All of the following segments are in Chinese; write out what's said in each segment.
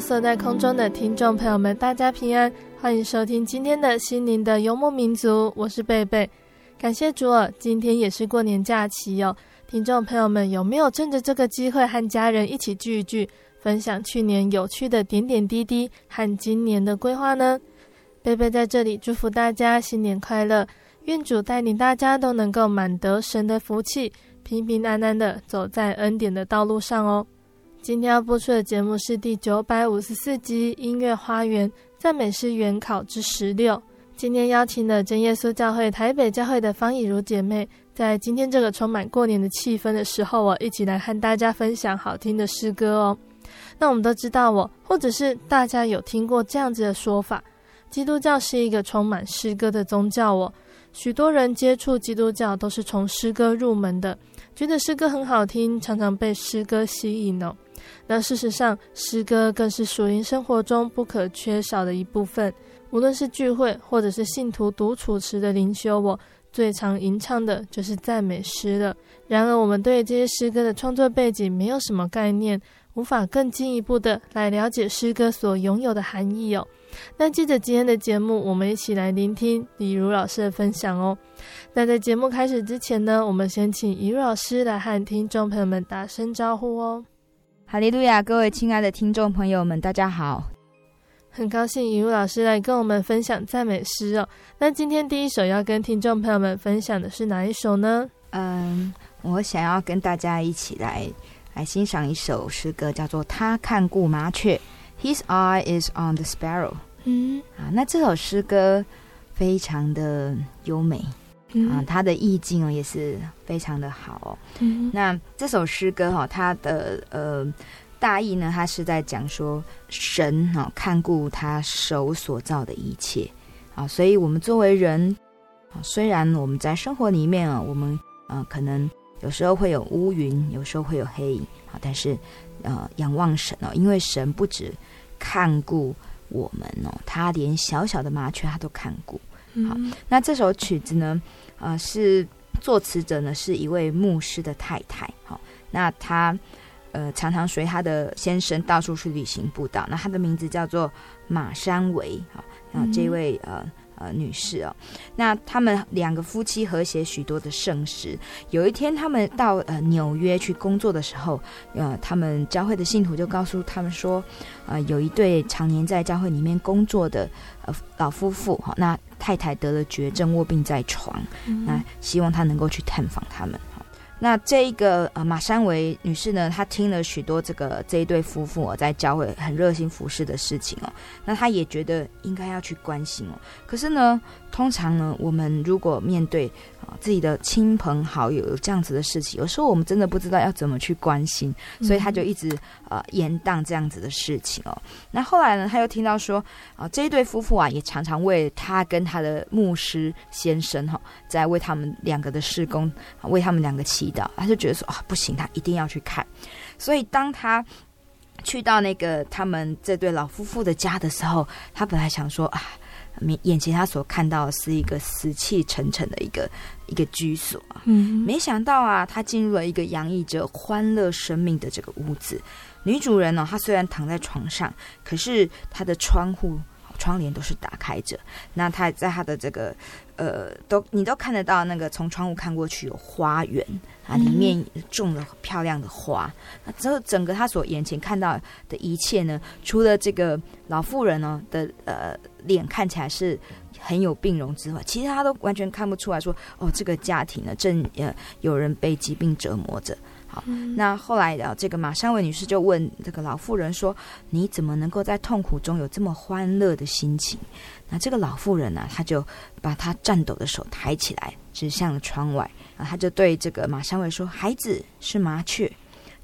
色在空中的听众朋友们，大家平安，欢迎收听今天的心灵的游牧民族，我是贝贝。感谢主儿，今天也是过年假期哟。听众朋友们有没有趁着这个机会和家人一起聚一聚，分享去年有趣的点点滴滴和今年的规划呢？贝贝在这里祝福大家新年快乐，愿主带领大家都能够满得神的福气，平平安安的走在恩典的道路上哦。今天要播出的节目是第九百五十四集《音乐花园赞美诗原考之十六》。今天邀请的真耶稣教会台北教会的方以如姐妹，在今天这个充满过年的气氛的时候，我一起来和大家分享好听的诗歌哦。那我们都知道，我或者是大家有听过这样子的说法：基督教是一个充满诗歌的宗教哦。许多人接触基督教都是从诗歌入门的，觉得诗歌很好听，常常被诗歌吸引哦。那事实上，诗歌更是属灵生活中不可缺少的一部分。无论是聚会，或者是信徒独处时的灵修，我最常吟唱的就是赞美诗了。然而，我们对这些诗歌的创作背景没有什么概念，无法更进一步的来了解诗歌所拥有的含义哦。那接着今天的节目，我们一起来聆听李如老师的分享哦。那在节目开始之前呢，我们先请李如老师来和听众朋友们打声招呼哦。哈利路亚！各位亲爱的听众朋友们，大家好！很高兴雨露老师来跟我们分享赞美诗哦。那今天第一首要跟听众朋友们分享的是哪一首呢？嗯，我想要跟大家一起来来欣赏一首诗歌，叫做《他看顾麻雀》（His eye is on the sparrow）。嗯，啊，那这首诗歌非常的优美。啊，它的意境哦也是非常的好哦。嗯、那这首诗歌哈，它的呃大意呢，它是在讲说神哈看顾他手所造的一切啊，所以我们作为人啊，虽然我们在生活里面啊，我们呃可能有时候会有乌云，有时候会有黑影啊，但是呃仰望神哦，因为神不止看顾我们哦，他连小小的麻雀他都看顾。好，那这首曲子呢？呃，是作词者呢是一位牧师的太太。好，那她呃常常随她的先生到处去旅行布道。那她的名字叫做马山维。好，那这位呃。呃，女士哦，那他们两个夫妻和谐许多的圣诗。有一天，他们到呃纽约去工作的时候，呃，他们教会的信徒就告诉他们说，呃，有一对常年在教会里面工作的呃老夫妇哈，那太太得了绝症，卧病在床，那希望他能够去探访他们。那这一个呃马山维女士呢，她听了许多这个这一对夫妇哦，在教会很热心服侍的事情哦，那她也觉得应该要去关心哦。可是呢，通常呢，我们如果面对啊自己的亲朋好友有这样子的事情，有时候我们真的不知道要怎么去关心，所以他就一直呃延宕这样子的事情哦。那后来呢，他又听到说啊，这一对夫妇啊，也常常为他跟他的牧师先生哈，在为他们两个的事工，为他们两个祈祷。他就觉得说啊，不行，他一定要去看。所以当他去到那个他们这对老夫妇的家的时候，他本来想说啊，眼前他所看到的是一个死气沉沉的一个一个居所啊。嗯，没想到啊，他进入了一个洋溢着欢乐生命的这个屋子。女主人呢，她虽然躺在床上，可是她的窗户。窗帘都是打开着，那他在他的这个呃，都你都看得到那个从窗户看过去有花园啊，里面种了漂亮的花。那之后整个他所眼前看到的一切呢，除了这个老妇人呢的呃脸看起来是很有病容之外，其实他都完全看不出来说哦，这个家庭呢正呃有人被疾病折磨着。那后来的这个马山伟女士就问这个老妇人说：“你怎么能够在痛苦中有这么欢乐的心情？”那这个老妇人呢、啊，她就把她颤抖的手抬起来，指向了窗外，啊，她就对这个马山伟说：“孩子是麻雀，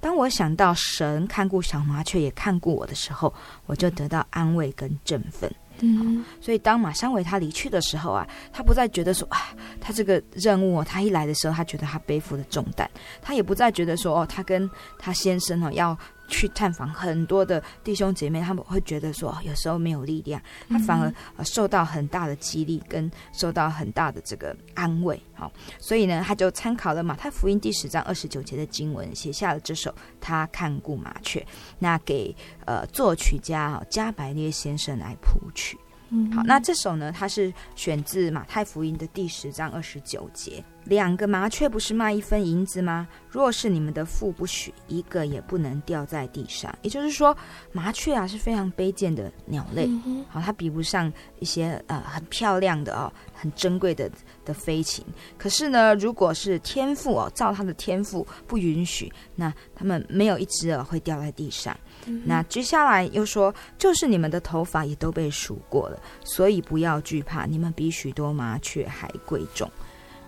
当我想到神看顾小麻雀，也看顾我的时候，我就得到安慰跟振奋。”嗯，嗯。所以当马山伟他离去的时候啊，他不再觉得说啊，他这个任务哦，他一来的时候，他觉得他背负的重担，他也不再觉得说哦，他跟他先生哦要去探访很多的弟兄姐妹，他们会觉得说有时候没有力量，他反而受到很大的激励，跟受到很大的这个安慰。好，所以呢，他就参考了马太福音第十章二十九节的经文，写下了这首《他看顾麻雀》，那给呃作曲家加百列先生来谱曲。嗯，好，那这首呢，它是选自马太福音的第十章二十九节。两个麻雀不是卖一分银子吗？若是你们的父不许，一个也不能掉在地上。也就是说，麻雀啊是非常卑贱的鸟类，嗯、好，它比不上一些呃很漂亮的哦，很珍贵的的飞禽。可是呢，如果是天赋哦，照它的天赋不允许，那它们没有一只啊会掉在地上。嗯、那接下来又说，就是你们的头发也都被数过了，所以不要惧怕，你们比许多麻雀还贵重。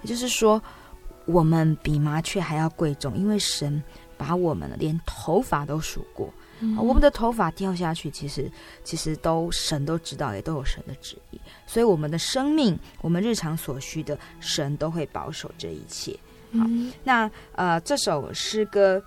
也就是说，我们比麻雀还要贵重，因为神把我们连头发都数过。嗯、我们的头发掉下去，其实其实都神都知道，也都有神的旨意。所以我们的生命，我们日常所需的，神都会保守这一切。好，嗯、那呃，这首诗歌。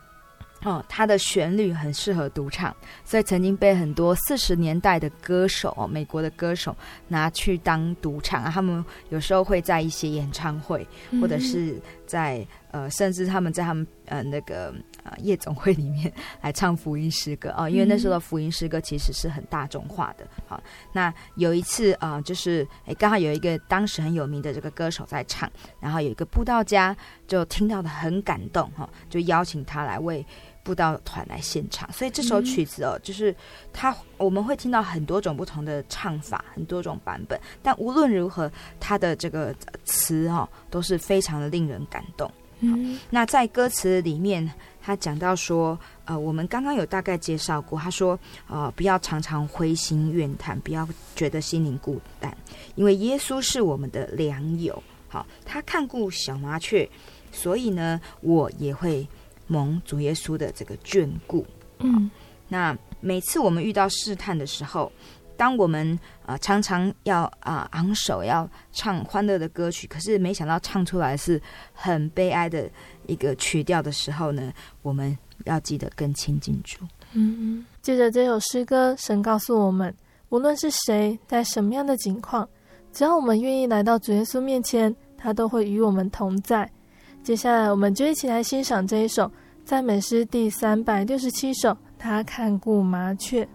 哦，它的旋律很适合独唱，所以曾经被很多四十年代的歌手哦，美国的歌手拿去当独唱啊。他们有时候会在一些演唱会，或者是在呃，甚至他们在他们呃那个呃夜总会里面来唱福音诗歌哦，因为那时候的福音诗歌其实是很大众化的。好，那有一次啊，呃，就是哎，刚好有一个当时很有名的这个歌手在唱，然后有一个布道家就听到的很感动哈，就邀请他来为。布道团来现场，所以这首曲子哦，就是它我们会听到很多种不同的唱法，很多种版本。但无论如何，它的这个词哦都是非常的令人感动。嗯，那在歌词里面，他讲到说，呃，我们刚刚有大概介绍过，他说，呃，不要常常灰心怨叹，不要觉得心灵孤单，因为耶稣是我们的良友。好，他看顾小麻雀，所以呢，我也会。蒙主耶稣的这个眷顾，嗯，那每次我们遇到试探的时候，当我们呃常常要啊、呃、昂首要唱欢乐的歌曲，可是没想到唱出来是很悲哀的一个曲调的时候呢，我们要记得更亲近主。嗯嗯，接着这首诗歌，神告诉我们，无论是谁在什么样的境况，只要我们愿意来到主耶稣面前，他都会与我们同在。接下来，我们就一起来欣赏这一首赞美诗第三百六十七首。他看顾麻雀。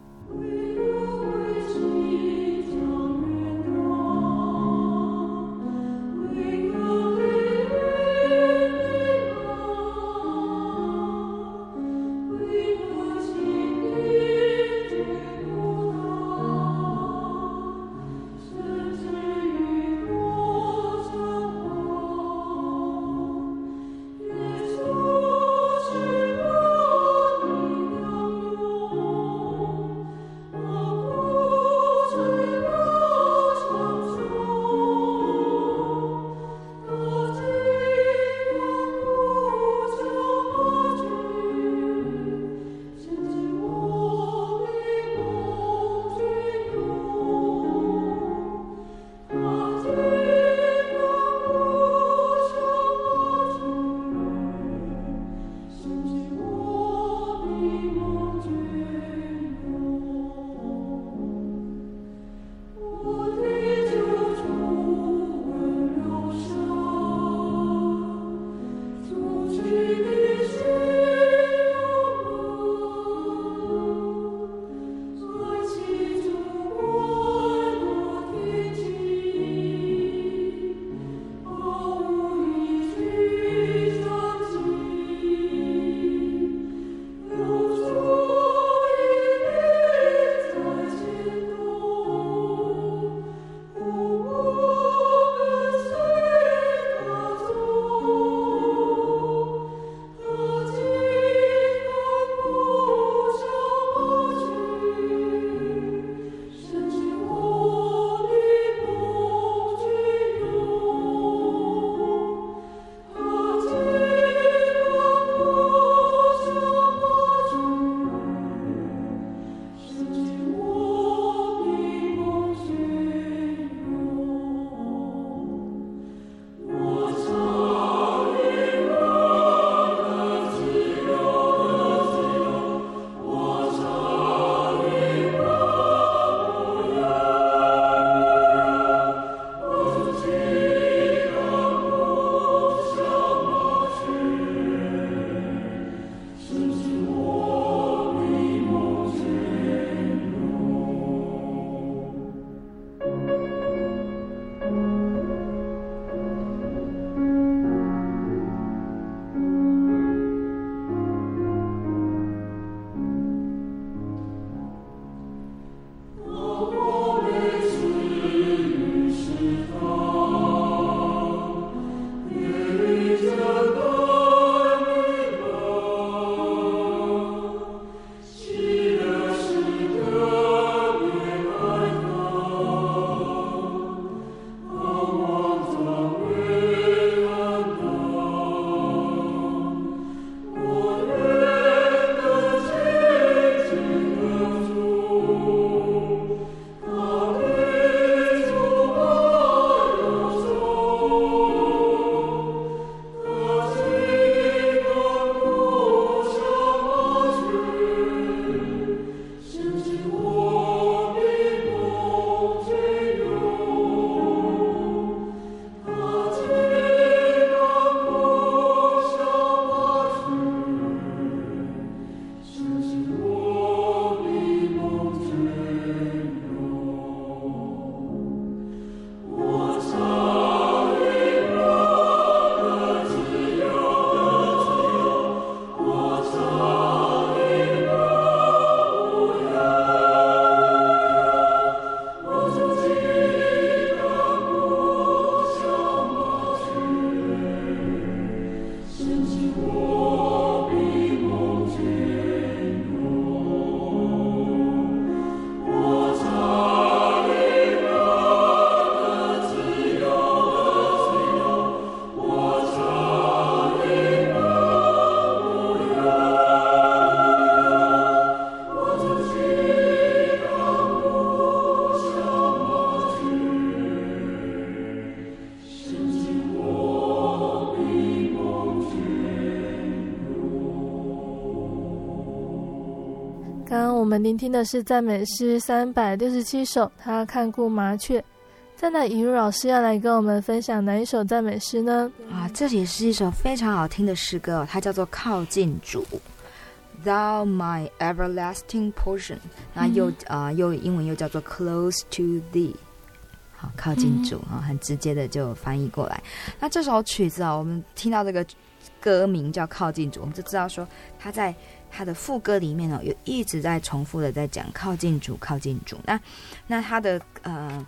们聆听的是赞美诗三百六十七首，他看顾麻雀。再来，雨露老师要来跟我们分享哪一首赞美诗呢？啊，这也是一首非常好听的诗歌，它叫做《靠近主》，Thou my everlasting portion，那又啊、呃、又英文又叫做 Close to Thee，好，靠近主啊，很直接的就翻译过来。那这首曲子啊，我们听到这个歌名叫《靠近主》，我们就知道说他在他的副歌里面呢，有一直在重复的在讲靠近主，靠近主。那那他的呃。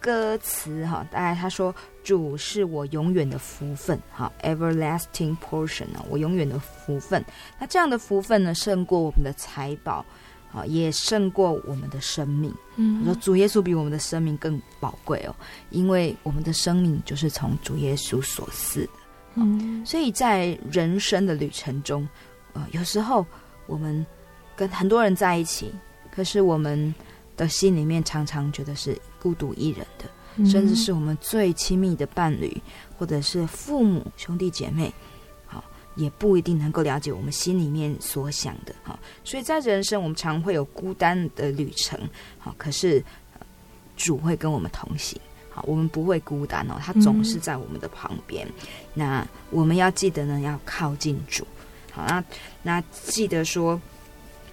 歌词哈，大概他说：“主是我永远的福分，哈，everlasting portion 呢，我永远的福分。那这样的福分呢，胜过我们的财宝，啊，也胜过我们的生命。嗯，说主耶稣比我们的生命更宝贵哦，因为我们的生命就是从主耶稣所赐的。嗯，所以在人生的旅程中，呃，有时候我们跟很多人在一起，可是我们。”的心里面常常觉得是孤独一人的，甚至是我们最亲密的伴侣，或者是父母、兄弟姐妹，好，也不一定能够了解我们心里面所想的，好，所以在人生我们常会有孤单的旅程，好，可是主会跟我们同行，好，我们不会孤单哦，他总是在我们的旁边。那我们要记得呢，要靠近主，好，那那记得说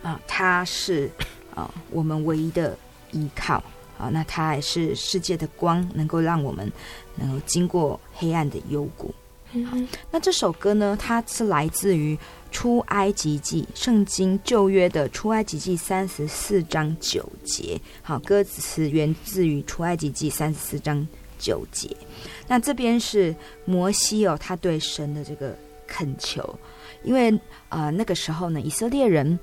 啊，他是。啊，我们唯一的依靠啊，那他还是世界的光，能够让我们能够经过黑暗的幽谷。好，那这首歌呢，它是来自于出埃及记，圣经旧约的出埃及记三十四章九节。好，歌词源自于出埃及记三十四章九节。那这边是摩西哦，他对神的这个恳求，因为啊、呃，那个时候呢，以色列人。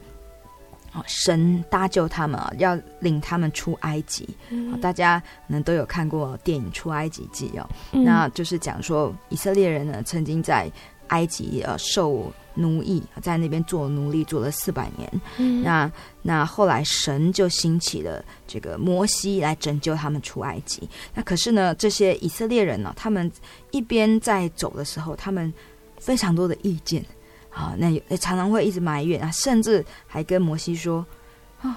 神搭救他们啊，要领他们出埃及。嗯、大家可能都有看过电影《出埃及记》哦，嗯、那就是讲说以色列人呢曾经在埃及呃受奴役，在那边做奴隶做了四百年。嗯、那那后来神就兴起了这个摩西来拯救他们出埃及。那可是呢，这些以色列人呢，他们一边在走的时候，他们非常多的意见。好，那也常常会一直埋怨啊，甚至还跟摩西说：“啊、哦，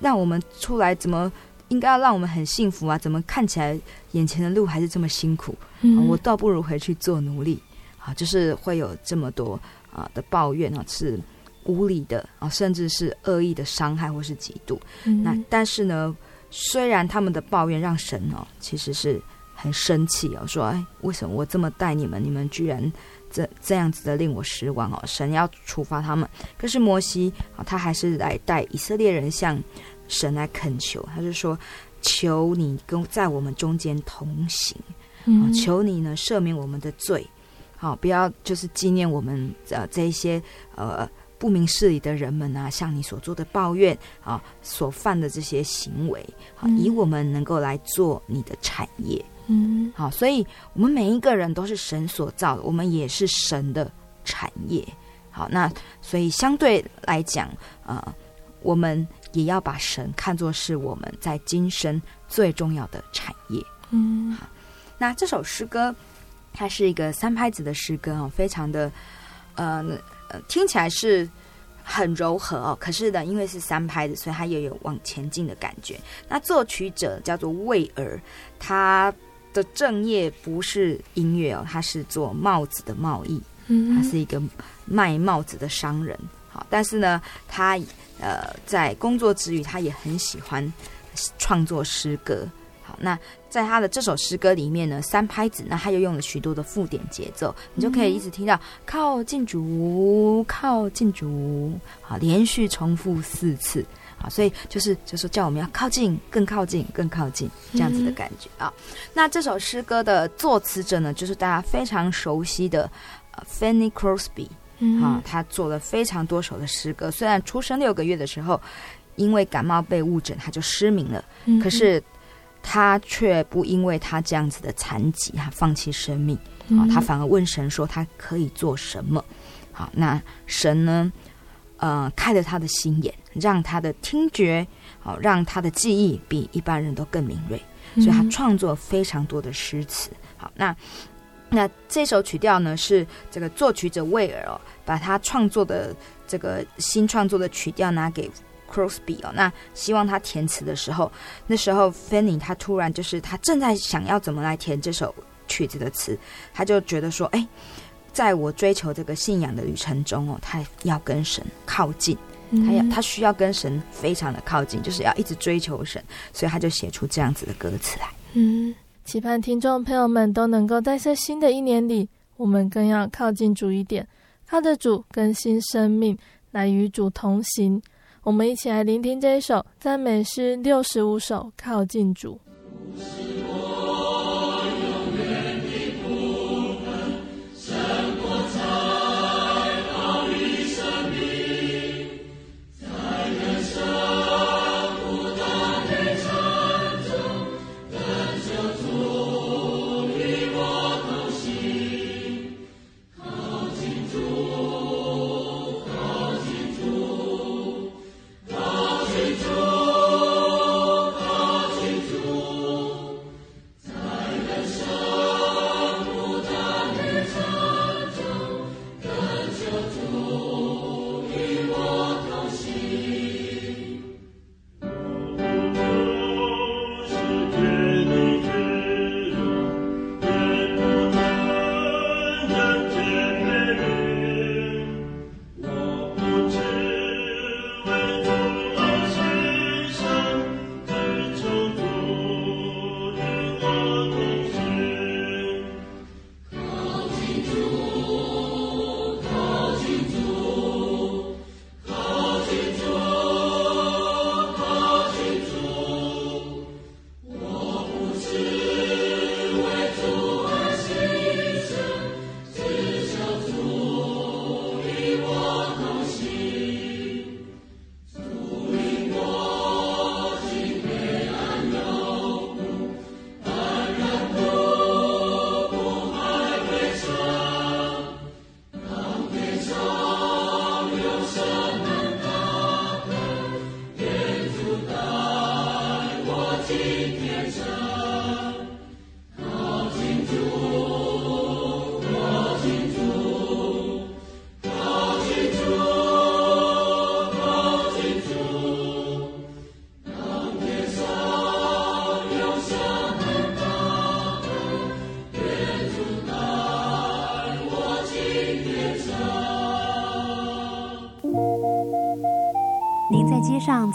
让我们出来，怎么应该要让我们很幸福啊？怎么看起来眼前的路还是这么辛苦？嗯啊、我倒不如回去做奴隶啊！”就是会有这么多啊的抱怨啊，是无理的啊，甚至是恶意的伤害或是嫉妒。嗯、那但是呢，虽然他们的抱怨让神哦、啊，其实是很生气哦，说：“哎，为什么我这么待你们，你们居然？”这这样子的令我失望哦，神要处罚他们，可是摩西啊，他还是来带以色列人向神来恳求，他就说：求你跟在我们中间同行，嗯，求你呢赦免我们的罪，好，不要就是纪念我们呃这一些呃不明事理的人们啊，向你所做的抱怨啊，所犯的这些行为，好，以我们能够来做你的产业。嗯，好，所以我们每一个人都是神所造的，我们也是神的产业。好，那所以相对来讲，呃，我们也要把神看作是我们在今生最重要的产业。嗯，好，那这首诗歌它是一个三拍子的诗歌哦，非常的呃，听起来是很柔和哦，可是呢，因为是三拍子，所以它也有往前进的感觉。那作曲者叫做魏尔，他。的正业不是音乐哦，他是做帽子的贸易，嗯，他是一个卖帽子的商人。好，但是呢，他呃在工作之余，他也很喜欢创作诗歌。好，那在他的这首诗歌里面呢，三拍子，那他又用了许多的附点节奏，你就可以一直听到靠近主，靠近主，好，连续重复四次。啊，所以就是就是叫我们要靠近，更靠近，更靠近这样子的感觉啊。嗯、那这首诗歌的作词者呢，就是大家非常熟悉的呃 Fanny Crosby，嗯、啊，他做了非常多首的诗歌。虽然出生六个月的时候，因为感冒被误诊，他就失明了，嗯、可是他却不因为他这样子的残疾，他放弃生命啊，他反而问神说他可以做什么？好，那神呢？呃，开了他的心眼，让他的听觉，好、哦，让他的记忆比一般人都更敏锐，所以他创作非常多的诗词。好，那那这首曲调呢，是这个作曲者威尔哦，把他创作的这个新创作的曲调拿给 Crosby 哦，那希望他填词的时候，那时候 Fanny 他突然就是他正在想要怎么来填这首曲子的词，他就觉得说，哎，在我追求这个信仰的旅程中哦，他要跟神靠近，他要他需要跟神非常的靠近，就是要一直追求神，所以他就写出这样子的歌词来。嗯，期盼听众朋友们都能够在这新的一年里，我们更要靠近主一点，靠着主更新生命，来与主同行。我们一起来聆听这一首赞美诗六十五首，靠近主。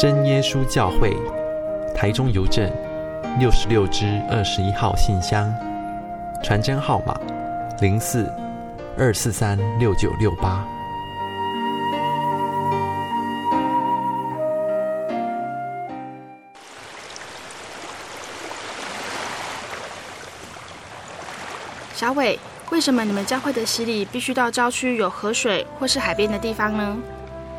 真耶稣教会，台中邮政六十六支二十一号信箱，传真号码零四二四三六九六八。小伟，为什么你们教会的洗礼必须到郊区有河水或是海边的地方呢？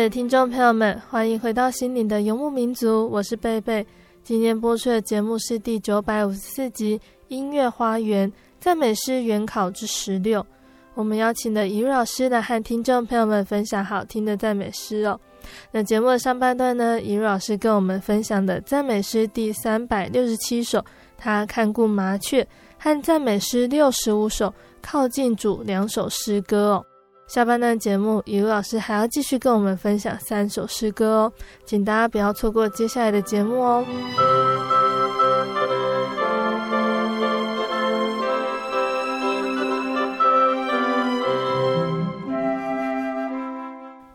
的听众朋友们，欢迎回到心灵的游牧民族，我是贝贝。今天播出的节目是第九百五十四集《音乐花园赞美诗原考之十六》。我们邀请的怡如老师来和听众朋友们分享好听的赞美诗哦。那节目的上半段呢，怡如老师跟我们分享的赞美诗第三百六十七首，他看顾麻雀，和赞美诗六十五首，靠近主两首诗歌哦。下半段节目，雨露老师还要继续跟我们分享三首诗歌哦，请大家不要错过接下来的节目哦。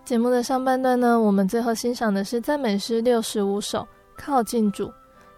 节目的上半段呢，我们最后欣赏的是赞美诗六十五首，靠近主。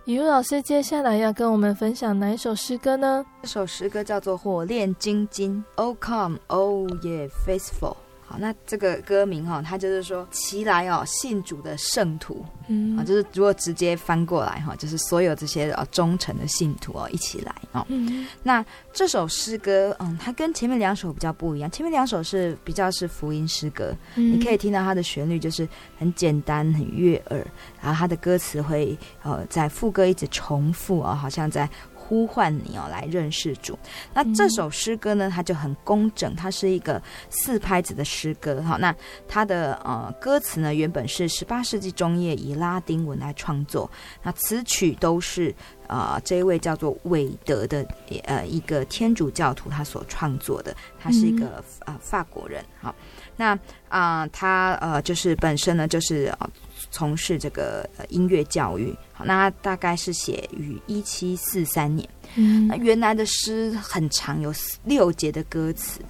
雨露老师接下来要跟我们分享哪一首诗歌呢？这首诗歌叫做《火炼金经》，O come, O ye faithful。好，那这个歌名哈，它就是说，齐来哦，信主的圣徒，嗯，啊，就是如果直接翻过来哈，就是所有这些啊忠诚的信徒哦，一起来哦。嗯，那这首诗歌，嗯，它跟前面两首比较不一样，前面两首是比较是福音诗歌，嗯，你可以听到它的旋律就是很简单、很悦耳，然后它的歌词会呃在副歌一直重复哦，好像在。呼唤你哦，来认识主。那这首诗歌呢，它就很工整，它是一个四拍子的诗歌。好，那它的呃歌词呢，原本是十八世纪中叶以拉丁文来创作。那词曲都是啊、呃，这一位叫做韦德的呃一个天主教徒他所创作的。他是一个啊、呃、法国人。好，那啊、呃、他呃就是本身呢就是啊。呃从事这个音乐教育，好，那他大概是写于一七四三年。嗯，那原来的诗很长，有六节的歌词。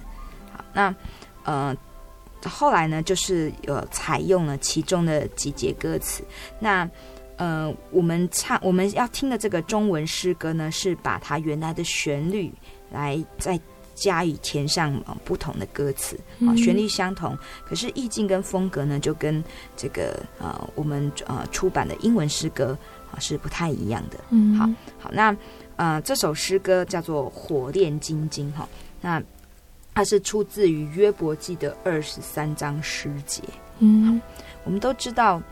好，那呃，后来呢，就是呃采用了其中的几节歌词。那呃，我们唱我们要听的这个中文诗歌呢，是把它原来的旋律来再。加以填上不同的歌词啊，旋律相同，可是意境跟风格呢，就跟这个呃我们呃出版的英文诗歌啊是不太一样的。嗯，好，好，那呃这首诗歌叫做《火炼金经》哈，那它是出自于约伯记的二十三章诗节。嗯，我们都知道，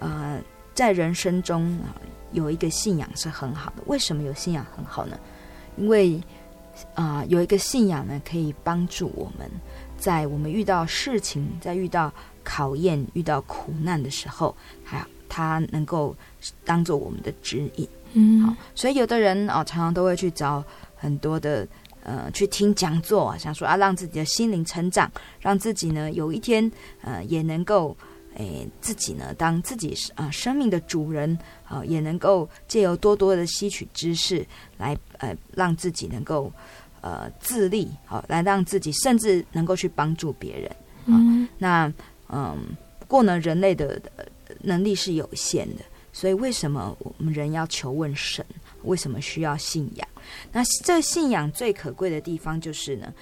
呃，在人生中啊有一个信仰是很好的。为什么有信仰很好呢？因为啊、呃，有一个信仰呢，可以帮助我们，在我们遇到事情、在遇到考验、遇到苦难的时候，还它能够当做我们的指引。嗯，好，所以有的人啊、哦，常常都会去找很多的呃，去听讲座，想说啊，让自己的心灵成长，让自己呢有一天呃，也能够。诶，自己呢，当自己啊、呃、生命的主人啊、呃，也能够借由多多的吸取知识，来呃让自己能够呃自立，好、呃，来让自己甚至能够去帮助别人。啊、嗯，那嗯，不过呢，人类的能力是有限的，所以为什么我们人要求问神？为什么需要信仰？那这信仰最可贵的地方就是呢。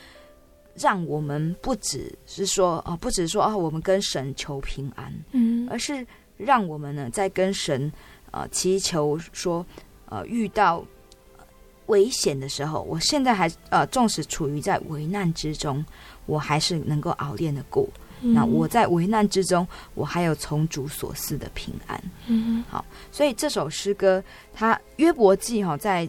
让我们不只是说啊，不只是说啊，我们跟神求平安，嗯，而是让我们呢，在跟神啊祈求说，呃，遇到危险的时候，我现在还呃，纵使处于在危难之中，我还是能够熬炼的过。嗯、那我在危难之中，我还有从主所赐的平安。嗯，好，所以这首诗歌，他约伯记哈，在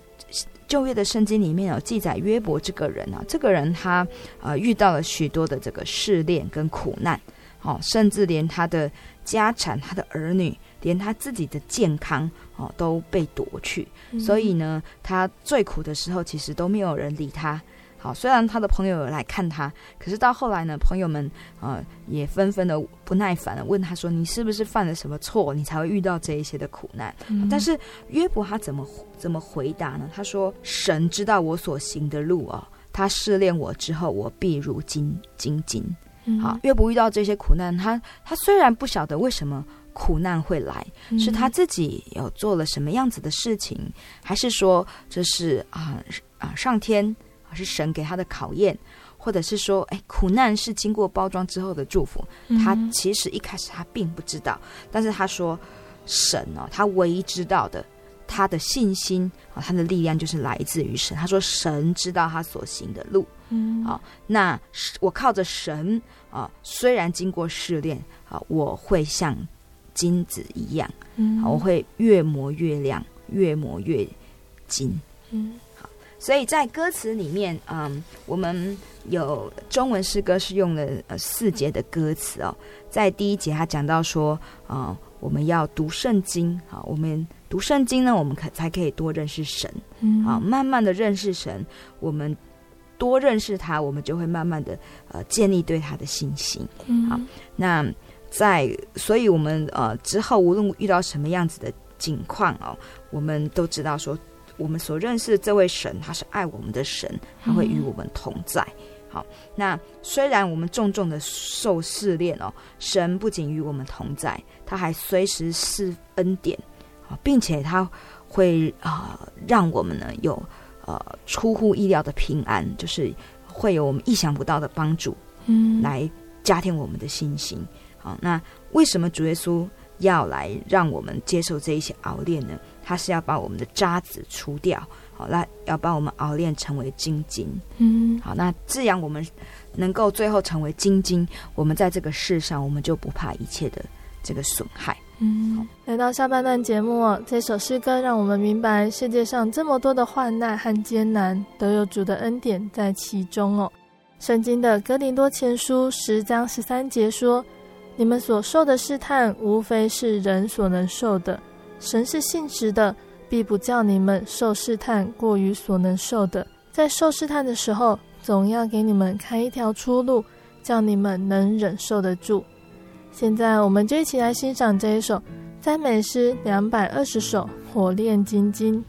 旧约的圣经里面有记载约伯这个人啊，这个人他呃遇到了许多的这个试炼跟苦难，哦，甚至连他的家产、他的儿女，连他自己的健康哦都被夺去，嗯、所以呢，他最苦的时候，其实都没有人理他。好，虽然他的朋友有来看他，可是到后来呢，朋友们呃也纷纷的不耐烦的问他说：“你是不是犯了什么错，你才会遇到这一些的苦难？”嗯、但是约伯他怎么怎么回答呢？他说：“神知道我所行的路哦，他试炼我之后，我必如金金金。嗯”好，约伯遇到这些苦难，他他虽然不晓得为什么苦难会来，嗯、是他自己有做了什么样子的事情，还是说这是啊啊上天？是神给他的考验，或者是说，哎，苦难是经过包装之后的祝福。他其实一开始他并不知道，但是他说，神哦，他唯一知道的，他的信心啊，他的力量就是来自于神。他说，神知道他所行的路，嗯，好，那我靠着神啊，虽然经过试炼啊，我会像金子一样，嗯，我会越磨越亮，越磨越金，嗯。所以在歌词里面，嗯，我们有中文诗歌是用了呃四节的歌词哦。在第一节，他讲到说，啊、嗯，我们要读圣经啊，我们读圣经呢，我们可才可以多认识神，嗯，啊，慢慢的认识神，我们多认识他，我们就会慢慢的呃建立对他的信心，嗯，好，那在，所以我们呃之后无论遇到什么样子的境况哦，我们都知道说。我们所认识的这位神，他是爱我们的神，他会与我们同在。嗯、好，那虽然我们重重的受试炼哦，神不仅与我们同在，他还随时施恩典，并且他会啊、呃、让我们呢有呃出乎意料的平安，就是会有我们意想不到的帮助，嗯，来加添我们的信心。好，那为什么主耶稣要来让我们接受这一些熬炼呢？他是要把我们的渣子除掉，好，那要把我们熬炼成为精金。嗯，好，那这样我们能够最后成为精金，我们在这个世上，我们就不怕一切的这个损害。嗯，来到下半段节目，这首诗歌让我们明白，世界上这么多的患难和艰难，都有主的恩典在其中哦。圣经的格林多前书十章十三节说：“你们所受的试探，无非是人所能受的。”神是信实的，必不叫你们受试探过于所能受的。在受试探的时候，总要给你们开一条出路，叫你们能忍受得住。现在，我们就一起来欣赏这一首赞美诗两百二十首《火炼金经》。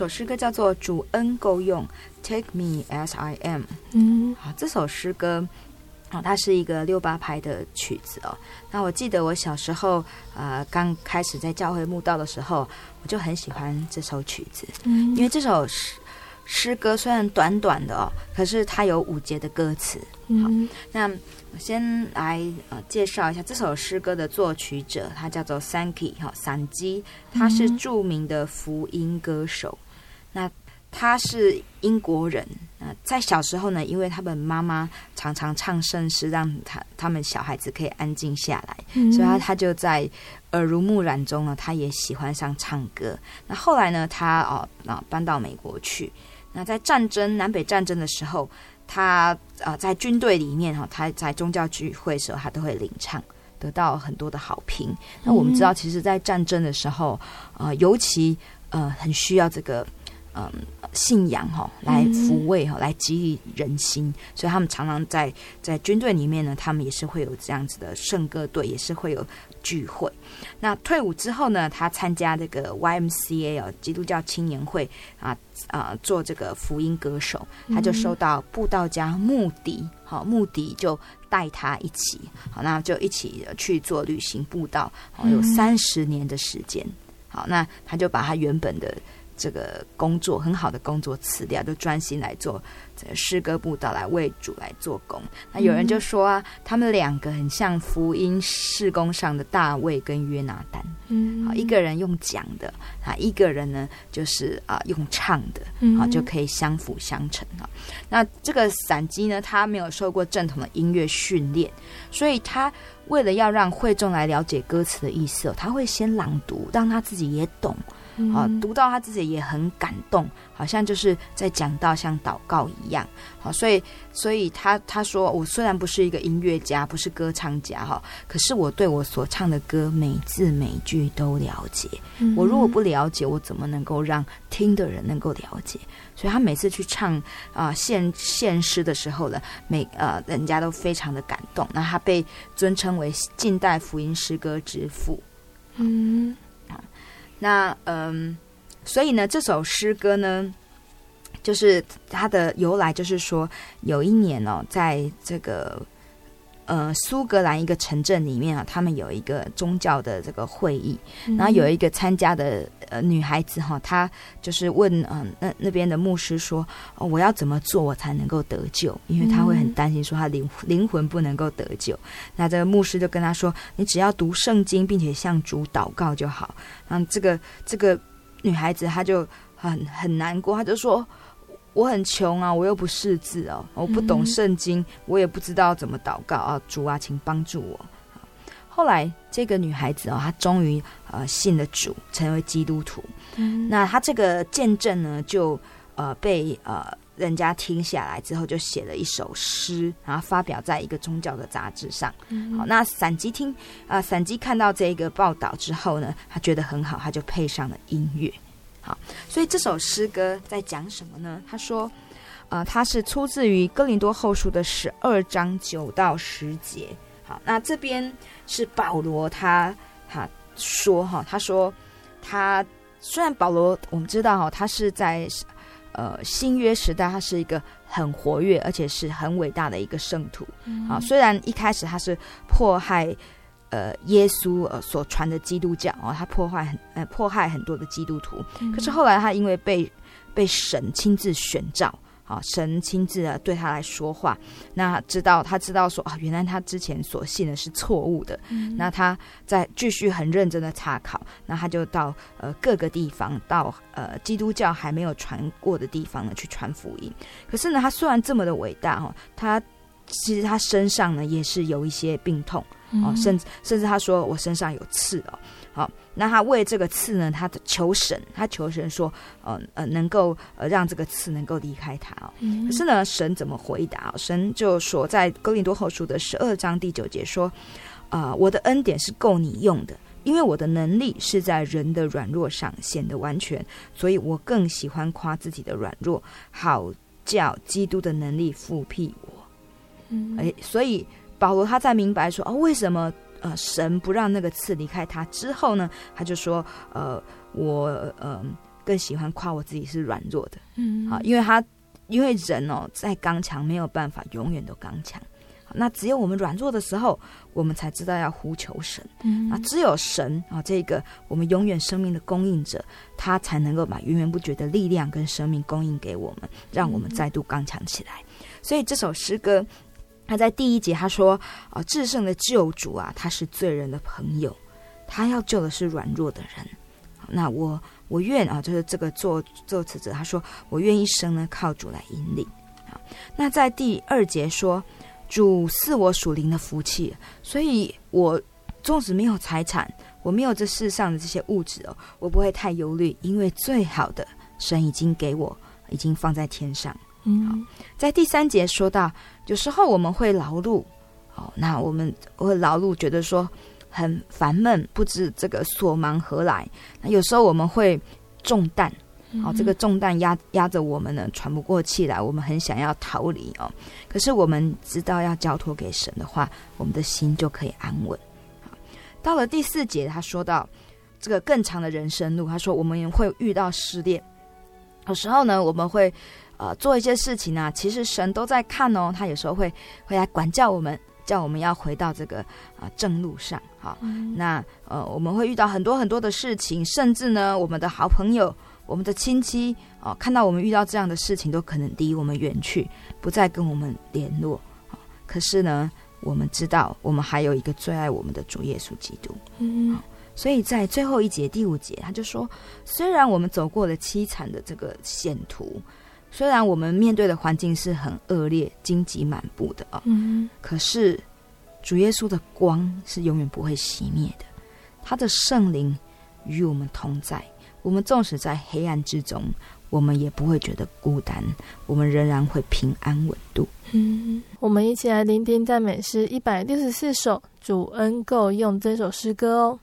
首诗歌叫做《主恩够用》，Take Me as I Am。嗯，好，这首诗歌，哦，它是一个六八拍的曲子哦。那我记得我小时候，呃，刚开始在教会慕道的时候，我就很喜欢这首曲子。嗯，因为这首诗诗歌虽然短短的哦，可是它有五节的歌词。好，那我先来呃介绍一下这首诗歌的作曲者，他叫做 Sankey 哈，散基，他是著名的福音歌手。嗯、那他是英国人，那，在小时候呢，因为他们妈妈常常唱圣诗，让他他们小孩子可以安静下来，嗯、所以他他就在耳濡目染中呢，他也喜欢上唱歌。那后来呢，他哦啊搬到美国去。那在战争南北战争的时候。他呃在军队里面哈，他在宗教聚会的时候，他都会领唱，得到很多的好评。那我们知道，其实，在战争的时候，呃，尤其呃很需要这个嗯、呃、信仰哈，来抚慰哈，来激励人心。所以他们常常在在军队里面呢，他们也是会有这样子的圣歌队，也是会有聚会。那退伍之后呢，他参加这个 YMCA 哦，基督教青年会啊啊，做这个福音歌手，他就收到布道家穆迪，好，穆迪就带他一起，好，那就一起去做旅行布道，好，有三十年的时间，好，那他就把他原本的。这个工作很好的工作辞掉，就专心来做这个诗歌布道，来为主来做工。那有人就说啊，他们两个很像福音事工上的大卫跟约拿丹。嗯，好，一个人用讲的啊，一个人呢就是啊用唱的，好，就可以相辅相成啊。那这个散基呢，他没有受过正统的音乐训练，所以他为了要让会众来了解歌词的意思，他会先朗读，让他自己也懂。好，读到他自己也很感动，好像就是在讲到，像祷告一样。好，所以，所以他他说，我虽然不是一个音乐家，不是歌唱家，哈，可是我对我所唱的歌每字每句都了解。我如果不了解，我怎么能够让听的人能够了解？所以他每次去唱啊献献诗的时候呢，每呃人家都非常的感动。那他被尊称为近代福音诗歌之父。嗯。那嗯，所以呢，这首诗歌呢，就是它的由来，就是说有一年哦，在这个呃苏格兰一个城镇里面啊，他们有一个宗教的这个会议，然后有一个参加的呃女孩子哈，她就是问嗯、呃、那那边的牧师说，哦，我要怎么做我才能够得救？因为她会很担心说她灵灵魂不能够得救。那这个牧师就跟她说，你只要读圣经，并且向主祷告就好。嗯，这个这个女孩子她就很很难过，她就说：“我很穷啊，我又不识字哦，我不懂圣经，我也不知道怎么祷告啊，主啊，请帮助我。”后来这个女孩子哦，她终于呃信了主，成为基督徒。嗯，那她这个见证呢，就呃被呃。人家听下来之后，就写了一首诗，然后发表在一个宗教的杂志上。嗯、好，那散基听啊、呃，散基看到这个报道之后呢，他觉得很好，他就配上了音乐。好，所以这首诗歌在讲什么呢？他说，呃，它是出自于哥林多后书的十二章九到十节。好，那这边是保罗他他说哈，他说他虽然保罗我们知道哈，他是在。呃，新约时代，他是一个很活跃，而且是很伟大的一个圣徒。嗯、啊，虽然一开始他是迫害呃耶稣呃所传的基督教哦，他破坏很呃迫害很多的基督徒，嗯、可是后来他因为被被神亲自选召。啊，神亲自的对他来说话，那知道他知道说啊，原来他之前所信的是错误的。嗯、那他在继续很认真的查考，那他就到呃各个地方，到呃基督教还没有传过的地方呢去传福音。可是呢，他虽然这么的伟大哦，他其实他身上呢也是有一些病痛哦，甚至甚至他说我身上有刺哦，好，那他为这个刺呢，他的求神，他求神说，呃呃，能够呃让这个刺能够离开他哦。可是呢，神怎么回答？神就说，在哥林多后书的十二章第九节说，啊、呃，我的恩典是够你用的，因为我的能力是在人的软弱上显得完全，所以我更喜欢夸自己的软弱，好叫基督的能力复辟我。嗯，哎，所以。保罗他在明白说哦，为什么呃神不让那个刺离开他之后呢？他就说呃我呃更喜欢夸我自己是软弱的，嗯，啊，因为他因为人哦再刚强没有办法永远都刚强，那只有我们软弱的时候，我们才知道要呼求神，嗯，啊，只有神啊这个我们永远生命的供应者，他才能够把源源不绝的力量跟生命供应给我们，让我们再度刚强起来。所以这首诗歌。他在第一节他说：“啊、呃，至圣的救主啊，他是罪人的朋友，他要救的是软弱的人。那我我愿啊，就是这个作作词者他说，我愿一生呢靠主来引领。啊，那在第二节说，主是我属灵的福气，所以我纵使没有财产，我没有这世上的这些物质哦，我不会太忧虑，因为最好的神已经给我，已经放在天上。”嗯，在第三节说到，有时候我们会劳碌，哦，那我们会劳碌，觉得说很烦闷，不知这个所忙何来。那有时候我们会重担，哦，这个重担压压着我们呢，喘不过气来，我们很想要逃离哦。可是我们知道要交托给神的话，我们的心就可以安稳。到了第四节，他说到这个更长的人生路，他说我们会遇到失恋，有时候呢，我们会。呃，做一些事情呢、啊，其实神都在看哦。他有时候会会来管教我们，叫我们要回到这个啊、呃、正路上。好，嗯、那呃，我们会遇到很多很多的事情，甚至呢，我们的好朋友、我们的亲戚哦、呃，看到我们遇到这样的事情，都可能离我们远去，不再跟我们联络。呃、可是呢，我们知道，我们还有一个最爱我们的主耶稣基督。嗯、呃，所以在最后一节第五节，他就说，虽然我们走过了凄惨的这个险途。虽然我们面对的环境是很恶劣、荆棘满布的啊，嗯，可是主耶稣的光是永远不会熄灭的，他的圣灵与我们同在。我们纵使在黑暗之中，我们也不会觉得孤单，我们仍然会平安稳度。嗯，我们一起来聆听赞美诗一百六十四首《主恩够用》这首诗歌哦。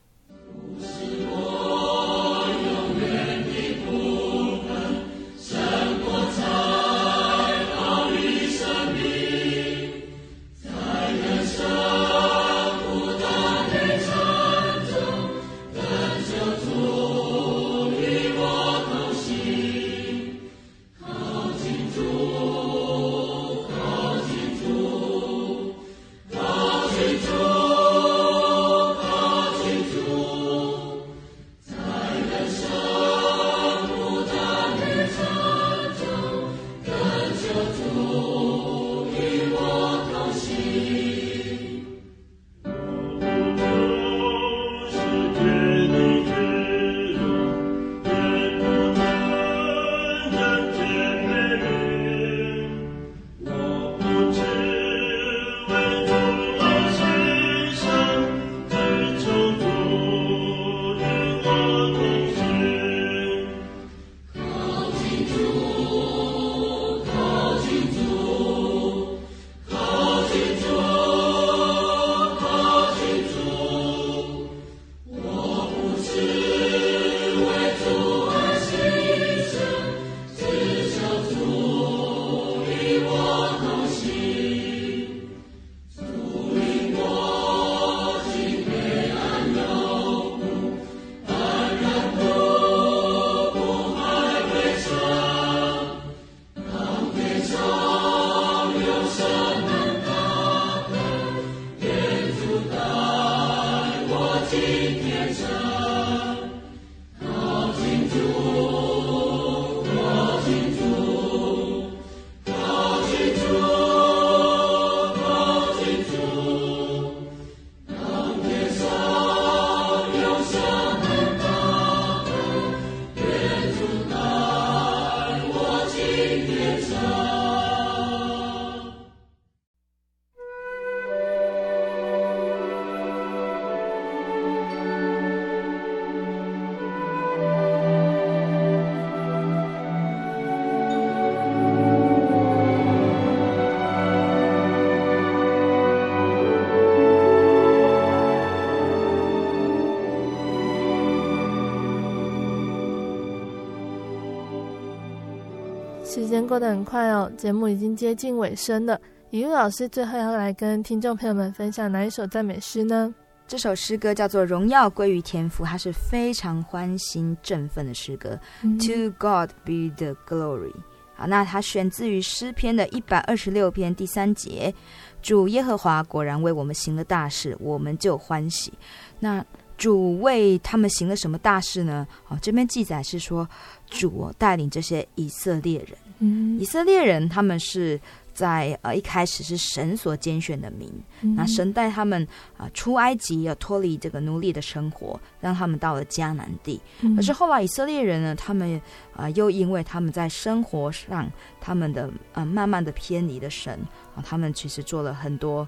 过得很快哦，节目已经接近尾声了。以玉老师最后要来跟听众朋友们分享哪一首赞美诗呢？这首诗歌叫做《荣耀归于天父》，它是非常欢欣振奋的诗歌。嗯、To God be the glory。好，那它选自于诗篇的一百二十六篇第三节：主耶和华果然为我们行了大事，我们就欢喜。那主为他们行了什么大事呢？哦，这边记载是说，主带领这些以色列人。嗯，以色列人他们是。在呃一开始是神所拣选的民，嗯、那神带他们啊、呃、出埃及，要脱离这个奴隶的生活，让他们到了迦南地。嗯、可是后来以色列人呢，他们啊、呃、又因为他们在生活上，他们的呃慢慢的偏离了神啊、呃，他们其实做了很多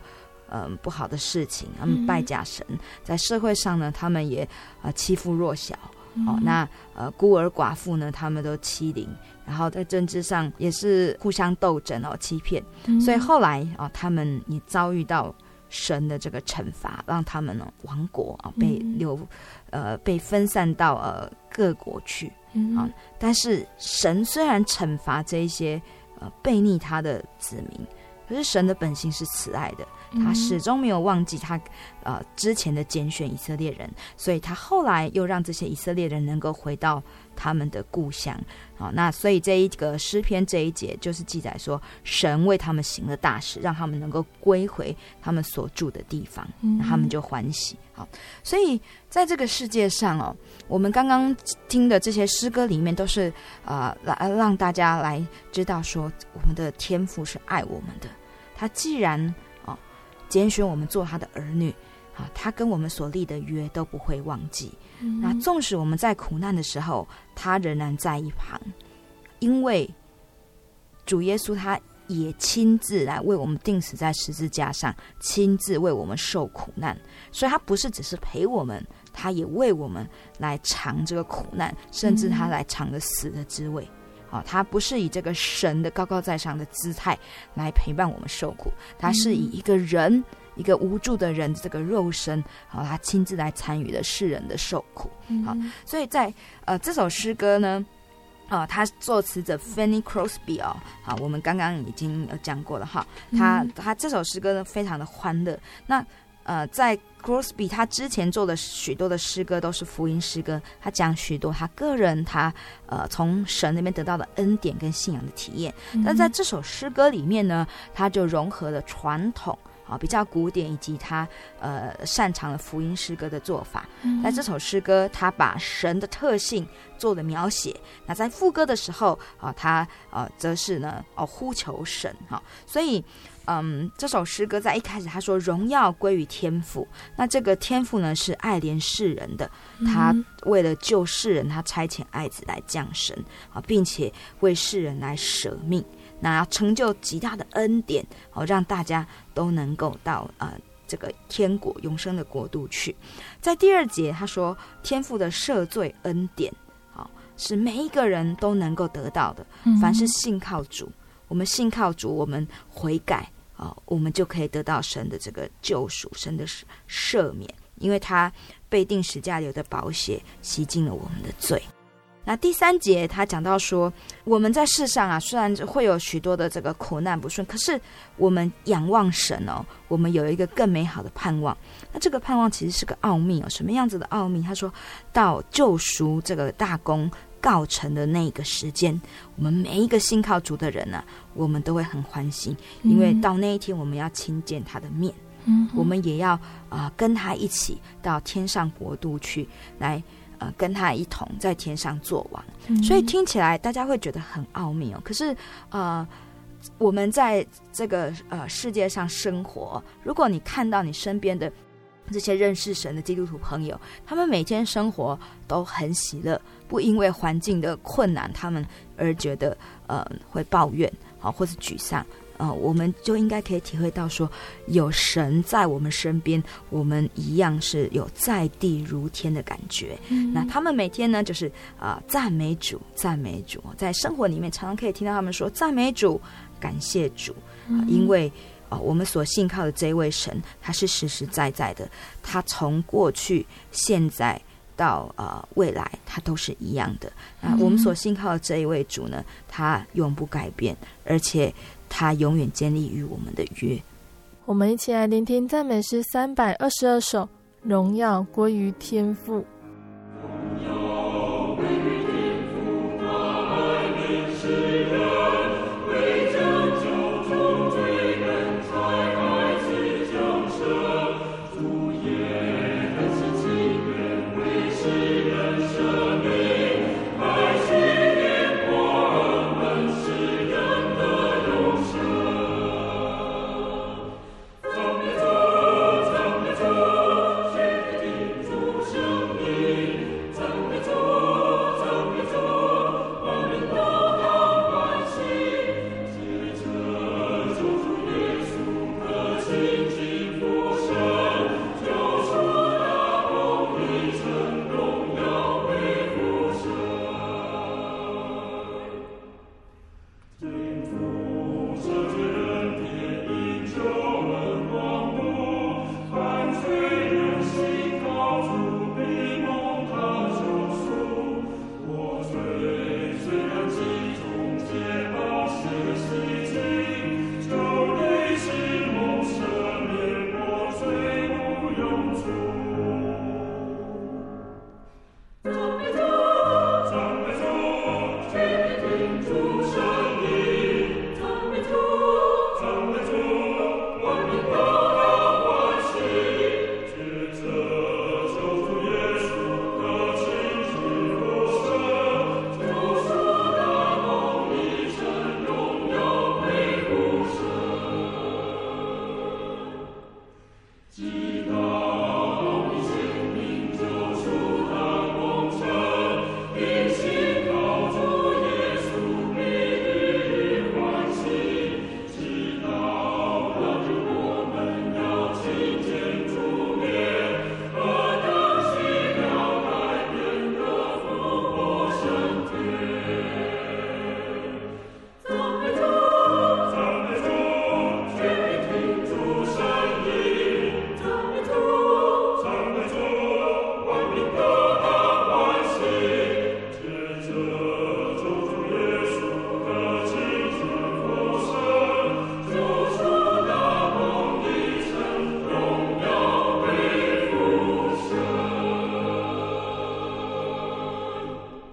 嗯、呃、不好的事情，他们拜假神，嗯、在社会上呢，他们也啊、呃、欺负弱小。哦，那呃孤儿寡妇呢，他们都欺凌，然后在政治上也是互相斗争哦，欺骗，嗯、所以后来啊、哦，他们也遭遇到神的这个惩罚，让他们呢亡国啊，被流呃被分散到呃各国去啊。但是神虽然惩罚这一些呃悖逆他的子民，可是神的本性是慈爱的。他始终没有忘记他，呃，之前的拣选以色列人，所以他后来又让这些以色列人能够回到他们的故乡，好，那所以这一个诗篇这一节就是记载说，神为他们行了大事，让他们能够归回他们所住的地方，那他们就欢喜。好，所以在这个世界上哦，我们刚刚听的这些诗歌里面，都是啊，来让大家来知道说，我们的天赋是爱我们的，他既然哦。拣选我们做他的儿女，啊，他跟我们所立的约都不会忘记。嗯、那纵使我们在苦难的时候，他仍然在一旁，因为主耶稣他也亲自来为我们定死在十字架上，亲自为我们受苦难，所以他不是只是陪我们，他也为我们来尝这个苦难，甚至他来尝了死的滋味。啊，他不是以这个神的高高在上的姿态来陪伴我们受苦，他是以一个人，嗯、一个无助的人这个肉身，好，他亲自来参与了世人的受苦。好，所以在呃这首诗歌呢，啊，他作词者 Fanny Crosby 哦，好，我们刚刚已经有讲过了哈，他他这首诗歌呢非常的欢乐，那。呃，在 Crosby 他之前做的许多的诗歌都是福音诗歌，他讲许多他个人他呃从神那边得到的恩典跟信仰的体验。但在这首诗歌里面呢，他就融合了传统啊比较古典以及他呃擅长的福音诗歌的做法。在这首诗歌，他把神的特性做了描写。那在副歌的时候啊，他呃则是呢哦呼求神哈，所以。嗯，这首诗歌在一开始他说荣耀归于天赋，那这个天赋呢是爱怜世人的，他为了救世人，他差遣爱子来降生啊，并且为世人来舍命，那要成就极大的恩典，好让大家都能够到呃这个天国永生的国度去。在第二节他说天赋的赦罪恩典啊，是每一个人都能够得到的，凡是信靠主，我们信靠主，我们悔改。啊，我们就可以得到神的这个救赎，神的赦免，因为他被定十架流的宝血洗净了我们的罪。那第三节他讲到说，我们在世上啊，虽然会有许多的这个苦难不顺，可是我们仰望神哦，我们有一个更美好的盼望。那这个盼望其实是个奥秘哦，什么样子的奥秘？他说到救赎这个大功。告成的那个时间，我们每一个信靠主的人呢、我们都会很欢喜，因为到那一天我们要亲见他的面，嗯，我们也要啊、呃、跟他一起到天上国度去，来呃跟他一同在天上做王。嗯、所以听起来大家会觉得很奥秘哦。可是呃，我们在这个呃世界上生活，如果你看到你身边的这些认识神的基督徒朋友，他们每天生活都很喜乐。不因为环境的困难，他们而觉得呃会抱怨啊，或是沮丧呃，我们就应该可以体会到说，有神在我们身边，我们一样是有在地如天的感觉。嗯、那他们每天呢，就是啊、呃、赞美主，赞美主，在生活里面常常可以听到他们说赞美主，感谢主，呃、因为啊、呃、我们所信靠的这位神，他是实实在在的，他从过去、现在。到呃未来，它都是一样的。那我们所信靠的这一位主呢，他永不改变，而且他永远建立于我们的约。我们一起来聆听赞美诗三百二十二首，荣耀归于天父。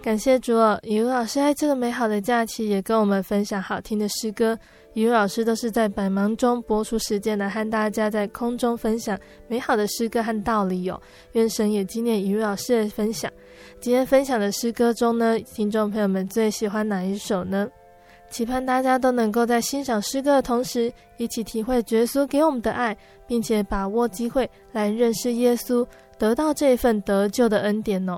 感谢主哦，以如老师在这个美好的假期也跟我们分享好听的诗歌。以如老师都是在百忙中拨出时间来和大家在空中分享美好的诗歌和道理哦。愿神也纪念以如老师的分享。今天分享的诗歌中呢，听众朋友们最喜欢哪一首呢？期盼大家都能够在欣赏诗歌的同时，一起体会耶稣给我们的爱，并且把握机会来认识耶稣，得到这份得救的恩典哦。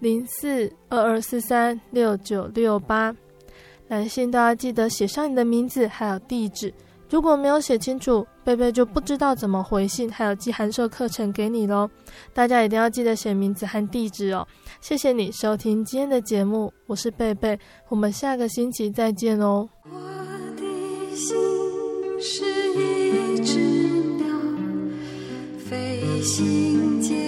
零四二二四三六九六八，来信都要记得写上你的名字还有地址。如果没有写清楚，贝贝就不知道怎么回信，还有寄函授课程给你喽。大家一定要记得写名字和地址哦。谢谢你收听今天的节目，我是贝贝，我们下个星期再见哦。我的心是一只鸟，飞行介